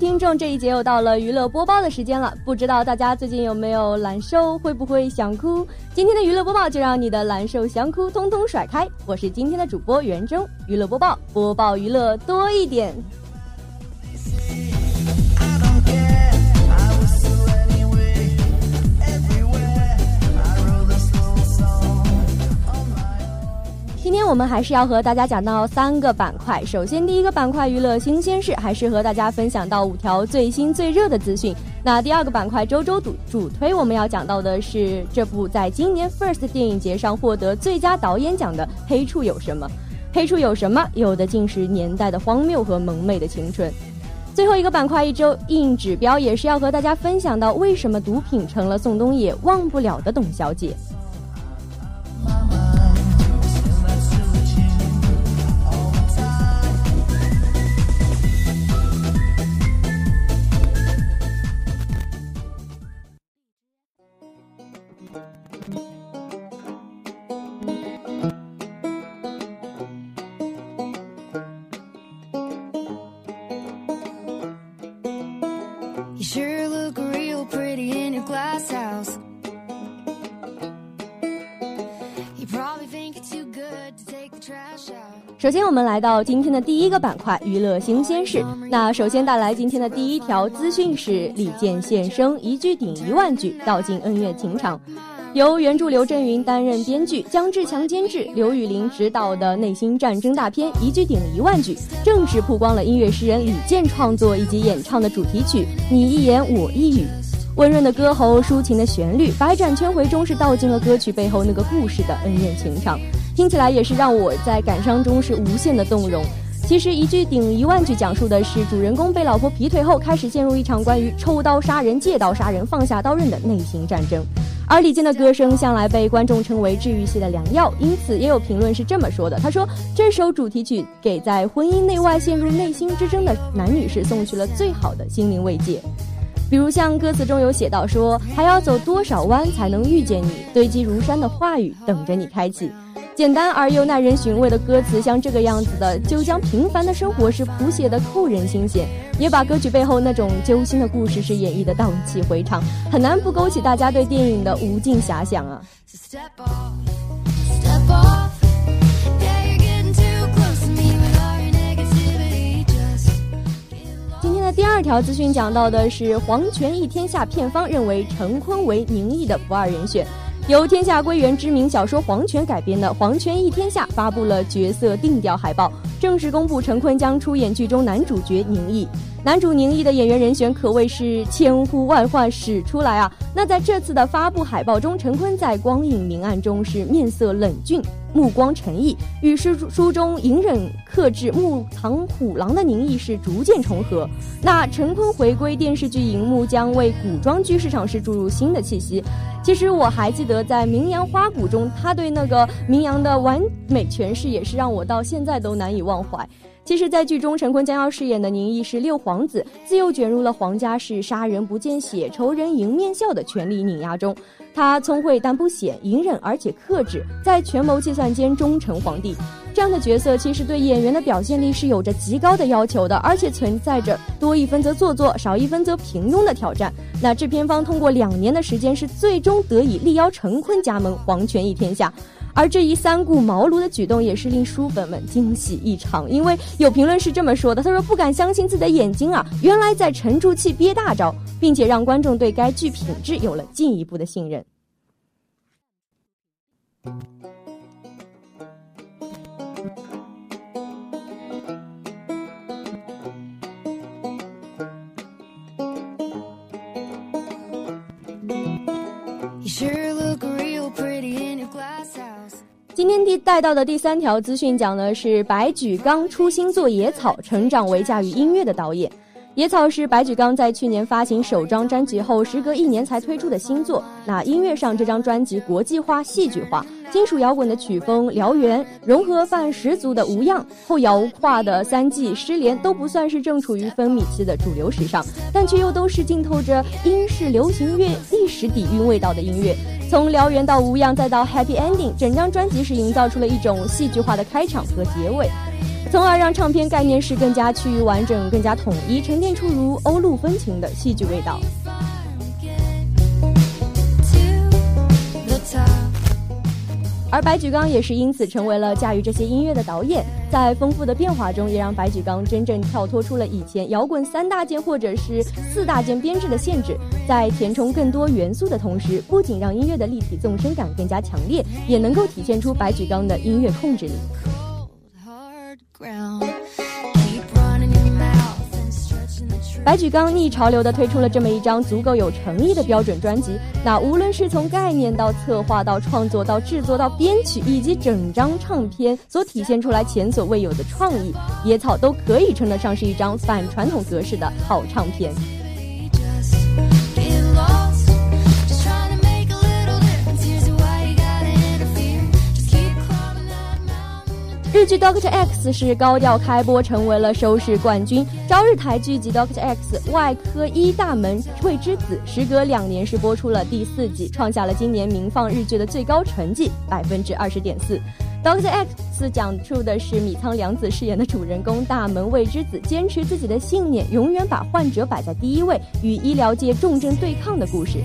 听众，这一节又到了娱乐播报的时间了。不知道大家最近有没有难受，会不会想哭？今天的娱乐播报就让你的难受、想哭通通甩开。我是今天的主播袁征，娱乐播报，播报娱乐多一点。今天我们还是要和大家讲到三个板块。首先，第一个板块娱乐新鲜事，还是和大家分享到五条最新最热的资讯。那第二个板块周周主主推，我们要讲到的是这部在今年 First 电影节上获得最佳导演奖的《黑处有什么》。黑处有什么？有的竟是年代的荒谬和萌妹的青春。最后一个板块一周硬指标，也是要和大家分享到为什么毒品成了宋冬野忘不了的董小姐。首先，我们来到今天的第一个板块——娱乐新鲜事。那首先带来今天的第一条资讯是：李健现身，一句顶一万句，道尽恩怨情长。由原著刘震云担任编剧，姜志强监制，刘宇琳执导的内心战争大片《一句顶一万句》，正式曝光了音乐诗人李健创作以及演唱的主题曲《你一言我一语》。温润的歌喉，抒情的旋律，百转千回中是道尽了歌曲背后那个故事的恩怨情长。听起来也是让我在感伤中是无限的动容。其实一句顶一万句，讲述的是主人公被老婆劈腿后，开始陷入一场关于抽刀杀人、借刀杀人、放下刀刃的内心战争。而李健的歌声向来被观众称为治愈系的良药，因此也有评论是这么说的：他说这首主题曲给在婚姻内外陷入内心之争的男女士送去了最好的心灵慰藉。比如像歌词中有写到说，还要走多少弯才能遇见你？堆积如山的话语等着你开启。简单而又耐人寻味的歌词，像这个样子的，就将平凡的生活是谱写的扣人心弦，也把歌曲背后那种揪心的故事是演绎的荡气回肠，很难不勾起大家对电影的无尽遐想啊。今天的第二条资讯讲到的是黄泉一天下，片方认为陈坤为宁毅的不二人选。由天下归元知名小说《黄泉》改编的《黄泉一天下》发布了角色定调海报，正式公布陈坤将出演剧中男主角宁毅。男主宁毅的演员人选可谓是千呼万唤始出来啊！那在这次的发布海报中，陈坤在光影明暗中是面色冷峻。目光沉毅，与诗书中隐忍克制、木藏虎狼的宁毅是逐渐重合。那陈坤回归电视剧荧幕，将为古装剧市场是注入新的气息。其实我还记得在《名扬花鼓》中，他对那个名扬的完美诠释，也是让我到现在都难以忘怀。其实，在剧中，陈坤将要饰演的宁毅是六皇子，自幼卷入了皇家是杀人不见血、仇人迎面笑的权力碾压中。他聪慧但不显，隐忍而且克制，在权谋计算间忠诚皇帝。这样的角色其实对演员的表现力是有着极高的要求的，而且存在着多一分则做作，少一分则平庸的挑战。那制片方通过两年的时间，是最终得以力邀陈坤加盟《黄泉一天下》。而这一三顾茅庐的举动也是令书粉们惊喜异常，因为有评论是这么说的：“他说不敢相信自己的眼睛啊，原来在沉住气憋大招，并且让观众对该剧品质有了进一步的信任。”今天第带到的第三条资讯讲的是白举纲出新作《野草》，成长为驾驭音乐的导演。《野草》是白举纲在去年发行首张专辑后，时隔一年才推出的新作。那音乐上，这张专辑国际化、戏剧化。金属摇滚的曲风燎原，融合范十足的无恙，后摇化的三季失联都不算是正处于分米期的主流时尚，但却又都是浸透着英式流行乐历史底蕴味道的音乐。从燎原到无恙再到 Happy Ending，整张专辑是营造出了一种戏剧化的开场和结尾，从而让唱片概念是更加趋于完整、更加统一，沉淀出如欧陆风情的戏剧味道。而白举纲也是因此成为了驾驭这些音乐的导演，在丰富的变化中，也让白举纲真正跳脱出了以前摇滚三大件或者是四大件编制的限制，在填充更多元素的同时，不仅让音乐的立体纵深感更加强烈，也能够体现出白举纲的音乐控制力。白举纲逆潮流的推出了这么一张足够有诚意的标准专辑，那无论是从概念到策划到创作到制作到编曲，以及整张唱片所体现出来前所未有的创意，野草都可以称得上是一张反传统格式的好唱片。日剧《Doctor X》是高调开播，成为了收视冠军。朝日台剧集《Doctor X 外科医大门未知子》时隔两年是播出了第四季，创下了今年民放日剧的最高成绩百分之二十点四。《Doctor X》讲述的是米仓凉子饰演的主人公大门未知子坚持自己的信念，永远把患者摆在第一位，与医疗界重症对抗的故事。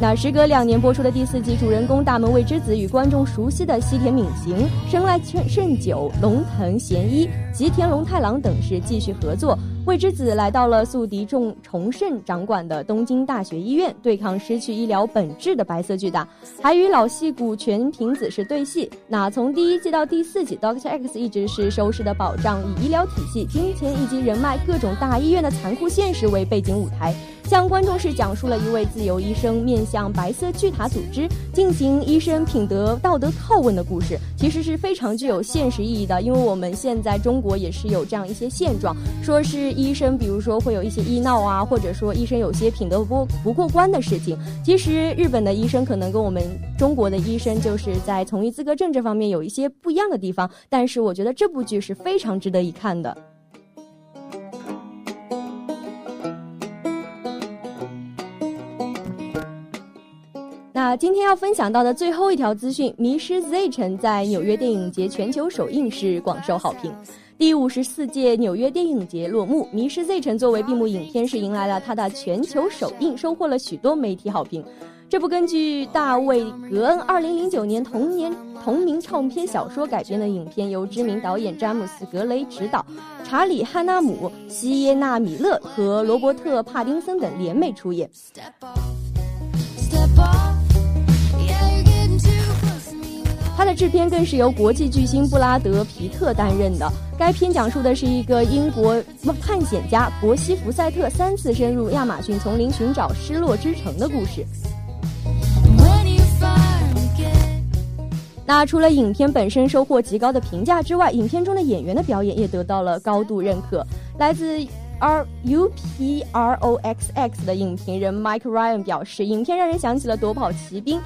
那时隔两年播出的第四季，主人公大门未知子与观众熟悉的西田敏行、生来胜久、龙腾贤一、吉田龙太郎等是继续合作。未知子来到了宿敌重重盛掌管的东京大学医院，对抗失去医疗本质的白色巨大，还与老戏骨全平子是对戏。那从第一季到第四季，Doctor X 一直是收视的保障，以医疗体系、金钱以及人脉各种大医院的残酷现实为背景舞台。向观众是讲述了一位自由医生面向白色巨塔组织进行医生品德道德拷问的故事，其实是非常具有现实意义的。因为我们现在中国也是有这样一些现状，说是医生，比如说会有一些医闹啊，或者说医生有些品德不不过关的事情。其实日本的医生可能跟我们中国的医生就是在从医资格证这方面有一些不一样的地方，但是我觉得这部剧是非常值得一看的。今天要分享到的最后一条资讯，《迷失 Z 城》在纽约电影节全球首映是广受好评。第五十四届纽约电影节落幕，《迷失 Z 城》作为闭幕影片是迎来了它的全球首映，收获了许多媒体好评。这部根据大卫·格恩二零零九年同年同名唱片小说改编的影片，由知名导演詹姆斯·格雷执导，查理·汉纳姆、西耶纳·米勒和罗伯特·帕丁森等联袂出演。它的制片更是由国际巨星布拉德·皮特担任的。该片讲述的是一个英国探险家伯西·福赛特三次深入亚马逊丛林寻找失落之城的故事。那除了影片本身收获极高的评价之外，影片中的演员的表演也得到了高度认可。来自 R U P R O X X 的影评人 Mike Ryan 表示，影片让人想起了《夺跑奇兵》。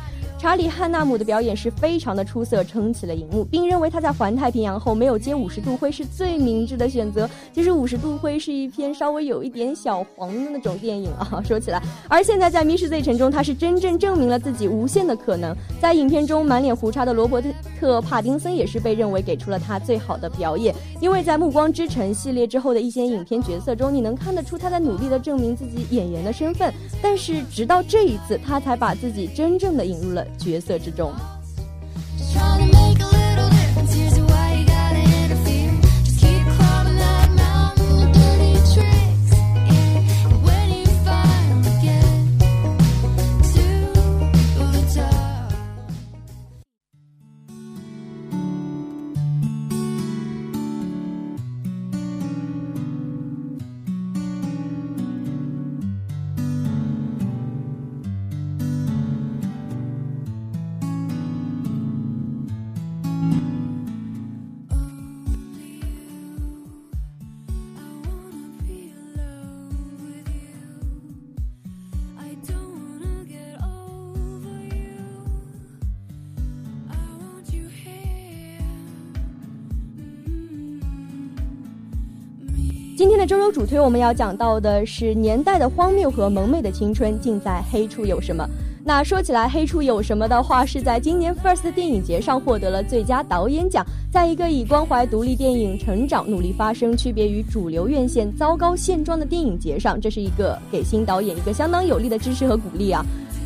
查理·汉纳姆的表演是非常的出色，撑起了荧幕，并认为他在环太平洋后没有接《五十度灰》是最明智的选择。其实，《五十度灰》是一篇稍微有一点小黄的那种电影啊。说起来，而现在在《密室 Z 城》中，他是真正证明了自己无限的可能。在影片中，满脸胡茬的罗伯特·帕丁森也是被认为给出了他最好的表演，因为在《暮光之城》系列之后的一些影片角色中，你能看得出他在努力的证明自己演员的身份。但是，直到这一次，他才把自己真正的引入了。角色之中。的周周主推，我们要讲到的是年代的荒谬和萌妹的青春，尽在黑处有什么。那说起来，黑处有什么的话，是在今年 First 电影节上获得了最佳导演奖。在一个以关怀独立电影成长、努力发声、区别于主流院线糟糕现状的电影节上，这是一个给新导演一个相当有力的支持和鼓励啊。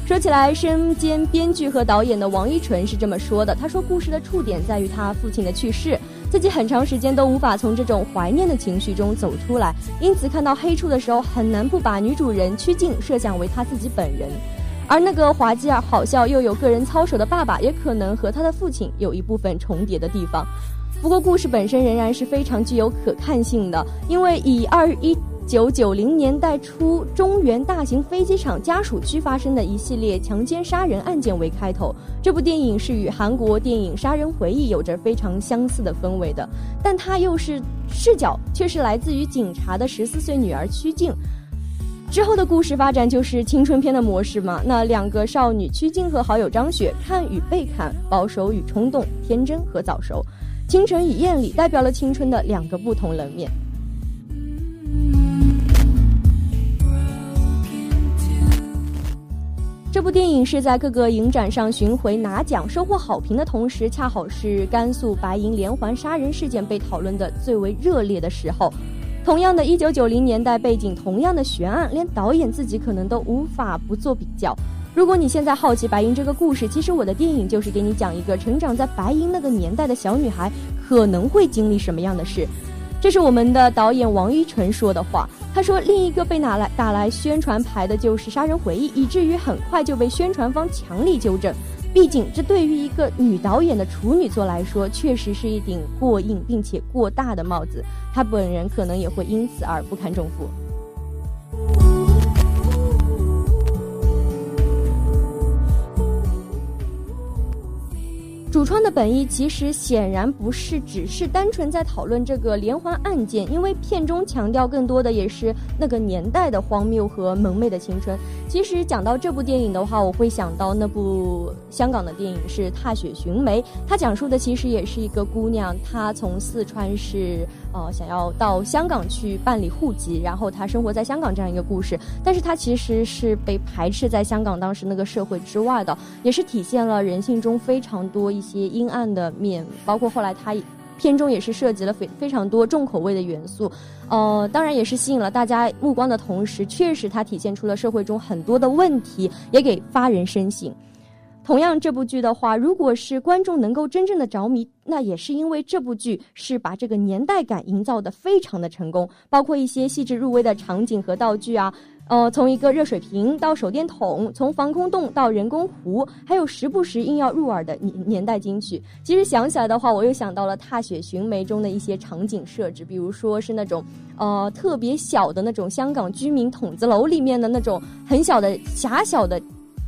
说起来，身兼编剧和导演的王一淳是这么说的：“他说，故事的触点在于他父亲的去世，自己很长时间都无法从这种怀念的情绪中走出来，因此看到黑处的时候，很难不把女主人曲靖设想为他自己本人。而那个滑稽而好笑又有个人操守的爸爸，也可能和他的父亲有一部分重叠的地方。不过，故事本身仍然是非常具有可看性的，因为以二一。”九九零年代初，中原大型飞机场家属区发生的一系列强奸杀人案件为开头。这部电影是与韩国电影《杀人回忆》有着非常相似的氛围的，但它又是视角却是来自于警察的十四岁女儿曲靖。之后的故事发展就是青春片的模式嘛？那两个少女曲靖和好友张雪，看与被看，保守与冲动，天真和早熟，清晨与艳丽，代表了青春的两个不同冷面。这部电影是在各个影展上巡回拿奖、收获好评的同时，恰好是甘肃白银连环杀人事件被讨论的最为热烈的时候。同样的一九九零年代背景，同样的悬案，连导演自己可能都无法不做比较。如果你现在好奇白银这个故事，其实我的电影就是给你讲一个成长在白银那个年代的小女孩可能会经历什么样的事。这是我们的导演王一淳说的话。他说：“另一个被拿来打来宣传牌的就是《杀人回忆》，以至于很快就被宣传方强力纠正。毕竟，这对于一个女导演的处女作来说，确实是一顶过硬并且过大的帽子。她本人可能也会因此而不堪重负。”主创的本意其实显然不是只是单纯在讨论这个连环案件，因为片中强调更多的也是那个年代的荒谬和萌妹的青春。其实讲到这部电影的话，我会想到那部香港的电影是《踏雪寻梅》，它讲述的其实也是一个姑娘，她从四川是呃想要到香港去办理户籍，然后他生活在香港这样一个故事。但是他其实是被排斥在香港当时那个社会之外的，也是体现了人性中非常多一。些阴暗的面，包括后来他片中也是涉及了非非常多重口味的元素，呃，当然也是吸引了大家目光的同时，确实它体现出了社会中很多的问题，也给发人深省。同样，这部剧的话，如果是观众能够真正的着迷，那也是因为这部剧是把这个年代感营造的非常的成功，包括一些细致入微的场景和道具啊。呃，从一个热水瓶到手电筒，从防空洞到人工湖，还有时不时硬要入耳的年年代金曲。其实想起来的话，我又想到了《踏雪寻梅》中的一些场景设置，比如说是那种呃特别小的那种香港居民筒子楼里面的那种很小的狭小的。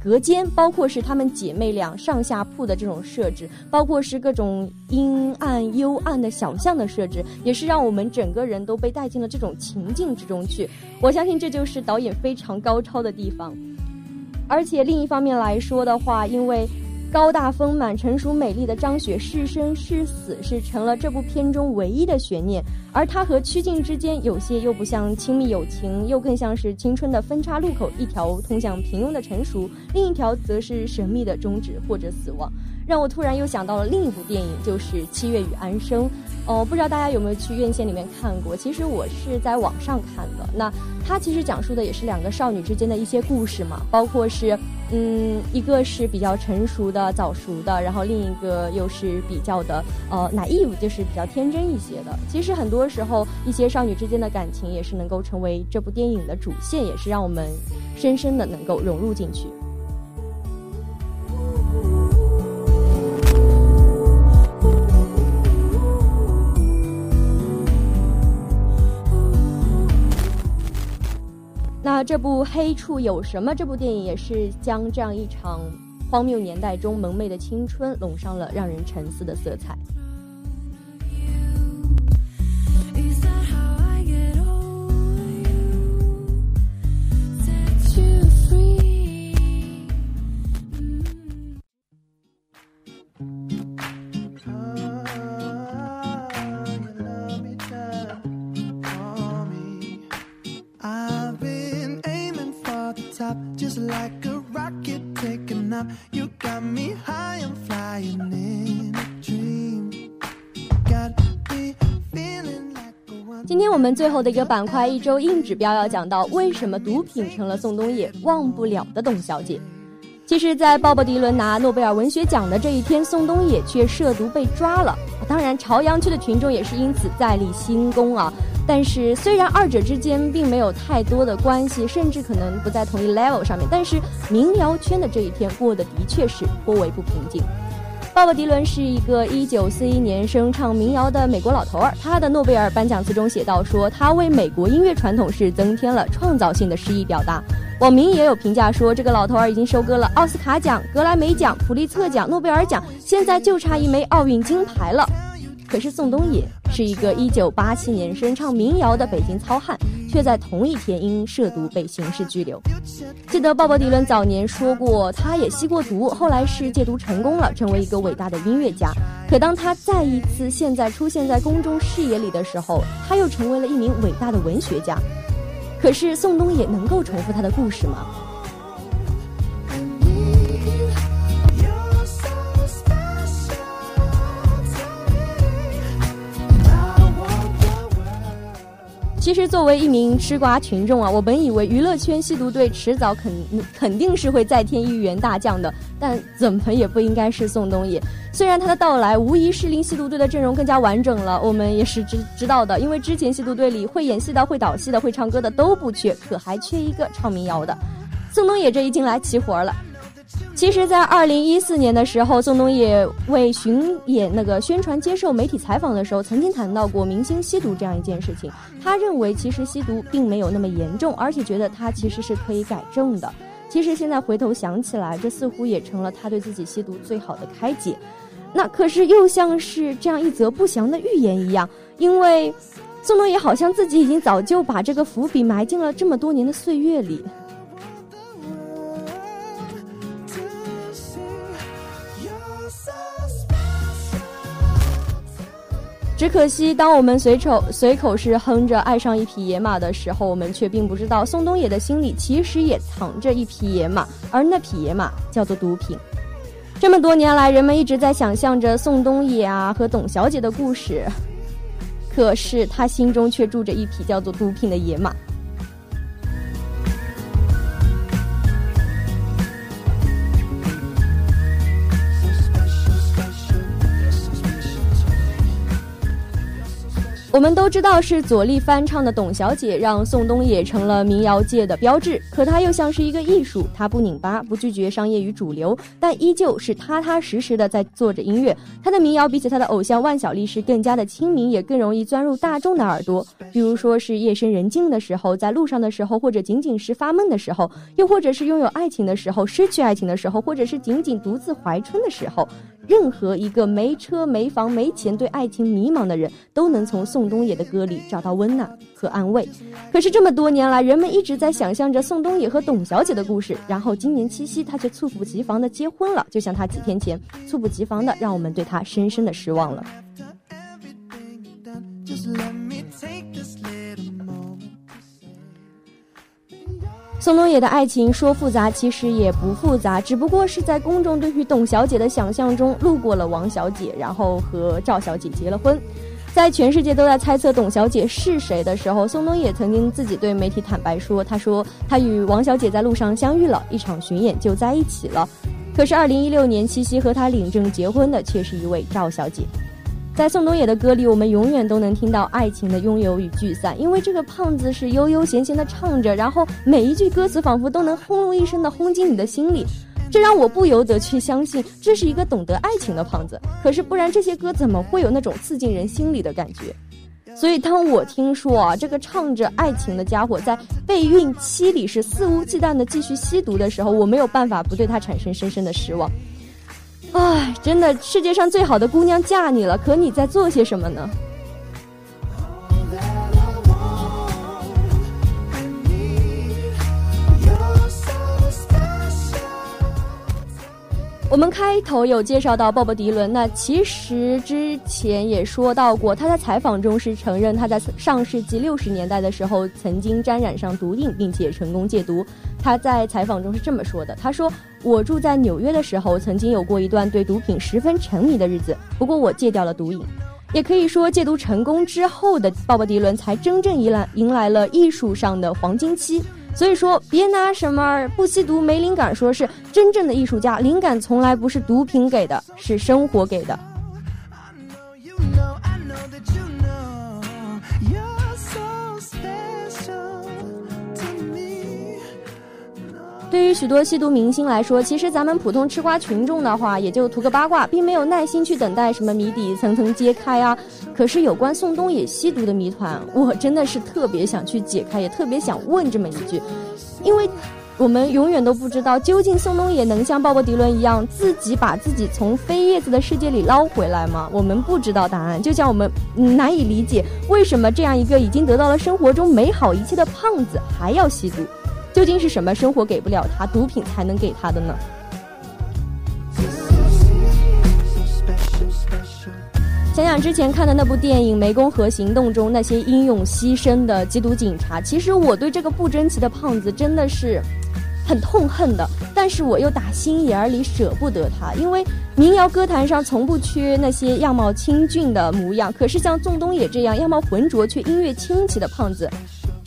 隔间，包括是她们姐妹俩上下铺的这种设置，包括是各种阴暗幽暗的小巷的设置，也是让我们整个人都被带进了这种情境之中去。我相信这就是导演非常高超的地方。而且另一方面来说的话，因为。高大丰满、成熟美丽的张雪是生是死，是成了这部片中唯一的悬念。而她和曲靖之间，有些又不像亲密友情，又更像是青春的分叉路口，一条通向平庸的成熟，另一条则是神秘的终止或者死亡。让我突然又想到了另一部电影，就是《七月与安生》。哦，不知道大家有没有去院线里面看过？其实我是在网上看的。那它其实讲述的也是两个少女之间的一些故事嘛，包括是，嗯，一个是比较成熟的、早熟的，然后另一个又是比较的呃 naive，就是比较天真一些的。其实很多时候，一些少女之间的感情也是能够成为这部电影的主线，也是让我们深深的能够融入进去。这部《黑处有什么》这部电影也是将这样一场荒谬年代中萌妹的青春笼上了让人沉思的色彩。今天我们最后的一个板块，一周硬指标要讲到为什么毒品成了宋冬野忘不了的董小姐。其实，在鲍勃迪伦拿诺贝尔文学奖的这一天，宋冬野却涉毒被抓了。当然，朝阳区的群众也是因此再立新功啊。但是，虽然二者之间并没有太多的关系，甚至可能不在同一 level 上面，但是民谣圈的这一天过得的确是颇为不平静。鲍勃迪伦是一个1941年生唱民谣的美国老头儿，他的诺贝尔颁奖词中写道说，他为美国音乐传统是增添了创造性的诗意表达。网民也有评价说，这个老头儿已经收割了奥斯卡奖、格莱美奖、普利策奖、诺贝尔奖，现在就差一枚奥运金牌了。可是宋冬野是一个1987年生唱民谣的北京糙汉，却在同一天因涉毒被刑事拘留。记得鲍勃迪伦早年说过，他也吸过毒，后来是戒毒成功了，成为一个伟大的音乐家。可当他再一次现在出现在公众视野里的时候，他又成为了一名伟大的文学家。可是宋冬野能够重复他的故事吗？其实，作为一名吃瓜群众啊，我本以为娱乐圈吸毒队迟早肯肯定是会再添一员大将的，但怎么也不应该是宋冬野。虽然他的到来无疑是令吸毒队的阵容更加完整了，我们也是知知道的，因为之前吸毒队里会演戏的、会导戏的、会唱歌的都不缺，可还缺一个唱民谣的。宋冬野这一进来齐活了。其实，在二零一四年的时候，宋冬野为巡演那个宣传接受媒体采访的时候，曾经谈到过明星吸毒这样一件事情。他认为，其实吸毒并没有那么严重，而且觉得他其实是可以改正的。其实现在回头想起来，这似乎也成了他对自己吸毒最好的开解。那可是又像是这样一则不祥的预言一样，因为宋冬野好像自己已经早就把这个伏笔埋进了这么多年的岁月里。只可惜，当我们随口随口是哼着爱上一匹野马的时候，我们却并不知道宋冬野的心里其实也藏着一匹野马，而那匹野马叫做毒品。这么多年来，人们一直在想象着宋冬野啊和董小姐的故事，可是他心中却住着一匹叫做毒品的野马。我们都知道是左立翻唱的《董小姐》让宋冬野成了民谣界的标志，可他又像是一个艺术，他不拧巴，不拒绝商业与主流，但依旧是踏踏实实的在做着音乐。他的民谣比起他的偶像万晓利是更加的亲民，也更容易钻入大众的耳朵。比如说是夜深人静的时候，在路上的时候，或者仅仅是发闷的时候，又或者是拥有爱情的时候，失去爱情的时候，或者是仅仅独自怀春的时候。任何一个没车没房没钱、对爱情迷茫的人，都能从宋冬野的歌里找到温暖和安慰。可是这么多年来，人们一直在想象着宋冬野和董小姐的故事，然后今年七夕，他却猝不及防的结婚了，就像他几天前猝不及防的让我们对他深深的失望了。宋冬野的爱情说复杂，其实也不复杂，只不过是在公众对于董小姐的想象中路过了王小姐，然后和赵小姐结了婚。在全世界都在猜测董小姐是谁的时候，宋冬野曾经自己对媒体坦白说：“他说他与王小姐在路上相遇了，一场巡演就在一起了。可是二零一六年七夕和他领证结婚的却是一位赵小姐。”在宋冬野的歌里，我们永远都能听到爱情的拥有与聚散，因为这个胖子是悠悠闲闲的唱着，然后每一句歌词仿佛都能轰隆一声的轰进你的心里，这让我不由得去相信这是一个懂得爱情的胖子。可是不然，这些歌怎么会有那种刺进人心里的感觉？所以当我听说啊，这个唱着爱情的家伙在备孕期里是肆无忌惮的继续吸毒的时候，我没有办法不对他产生深深的失望。唉，真的，世界上最好的姑娘嫁你了，可你在做些什么呢？我们开头有介绍到鲍勃迪伦，那其实之前也说到过，他在采访中是承认他在上世纪六十年代的时候曾经沾染上毒瘾，并且成功戒毒。他在采访中是这么说的：“他说我住在纽约的时候，曾经有过一段对毒品十分沉迷的日子，不过我戒掉了毒瘾。也可以说，戒毒成功之后的鲍勃迪伦才真正迎来迎来了艺术上的黄金期。”所以说，别拿什么不吸毒没灵感说是真正的艺术家，灵感从来不是毒品给的，是生活给的。对于许多吸毒明星来说，其实咱们普通吃瓜群众的话，也就图个八卦，并没有耐心去等待什么谜底层层揭开啊。可是有关宋冬野吸毒的谜团，我真的是特别想去解开，也特别想问这么一句，因为我们永远都不知道，究竟宋冬野能像鲍勃迪伦一样，自己把自己从飞叶子的世界里捞回来吗？我们不知道答案，就像我们难以理解，为什么这样一个已经得到了生活中美好一切的胖子还要吸毒。究竟是什么生活给不了他，毒品才能给他的呢？想想之前看的那部电影《湄公河行动》中那些英勇牺牲的缉毒警察，其实我对这个不争气的胖子真的是很痛恨的。但是我又打心眼儿里舍不得他，因为民谣歌坛上从不缺那些样貌清俊的模样。可是像宋冬野这样样貌浑浊却音乐清奇的胖子，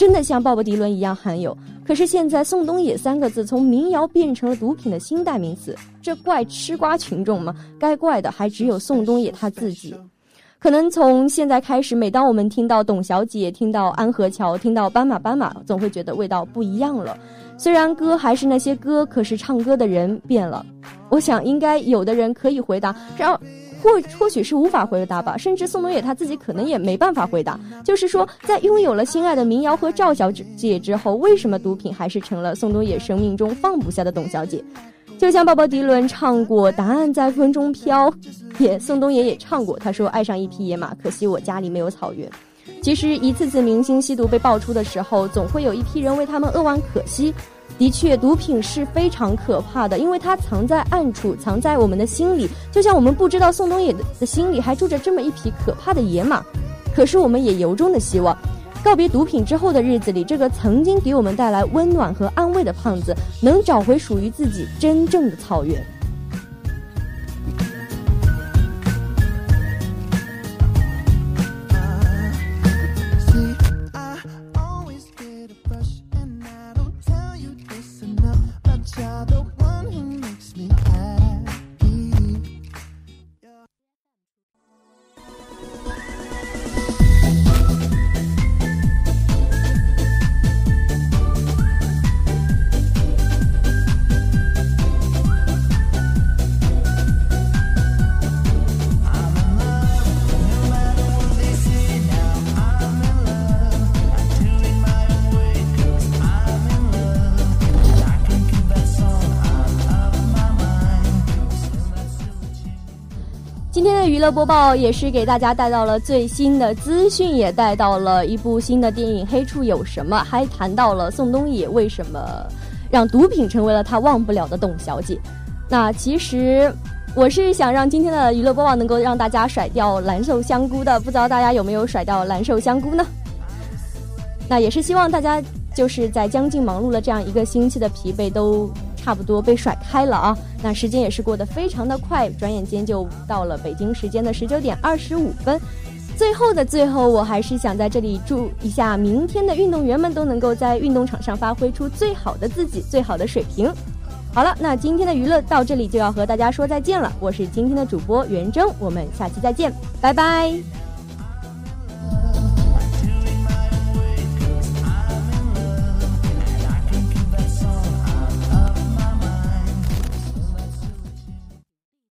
真的像鲍勃迪伦一样罕有。可是现在“宋冬野”三个字从民谣变成了毒品的新代名词，这怪吃瓜群众吗？该怪的还只有宋冬野他自己。可能从现在开始，每当我们听到董小姐、听到安河桥、听到斑马斑马，总会觉得味道不一样了。虽然歌还是那些歌，可是唱歌的人变了。我想，应该有的人可以回答，让。或或许是无法回答吧，甚至宋冬野他自己可能也没办法回答。就是说，在拥有了心爱的民谣和赵小姐之后，为什么毒品还是成了宋冬野生命中放不下的董小姐？就像鲍勃迪伦唱过《答案在风中飘》，也宋冬野也唱过，他说爱上一匹野马，可惜我家里没有草原。其实一次次明星吸毒被爆出的时候，总会有一批人为他们扼腕可惜。的确，毒品是非常可怕的，因为它藏在暗处，藏在我们的心里。就像我们不知道宋冬野的心里还住着这么一匹可怕的野马，可是我们也由衷的希望，告别毒品之后的日子里，这个曾经给我们带来温暖和安慰的胖子，能找回属于自己真正的草原。乐播报也是给大家带到了最新的资讯，也带到了一部新的电影《黑处有什么》，还谈到了宋冬野为什么让毒品成为了他忘不了的董小姐。那其实我是想让今天的娱乐播报能够让大家甩掉蓝瘦香菇的，不知道大家有没有甩掉蓝瘦香菇呢？那也是希望大家就是在将近忙碌了这样一个星期的疲惫都。差不多被甩开了啊！那时间也是过得非常的快，转眼间就到了北京时间的十九点二十五分。最后的最后，我还是想在这里祝一下明天的运动员们都能够在运动场上发挥出最好的自己，最好的水平。好了，那今天的娱乐到这里就要和大家说再见了。我是今天的主播袁征，我们下期再见，拜拜。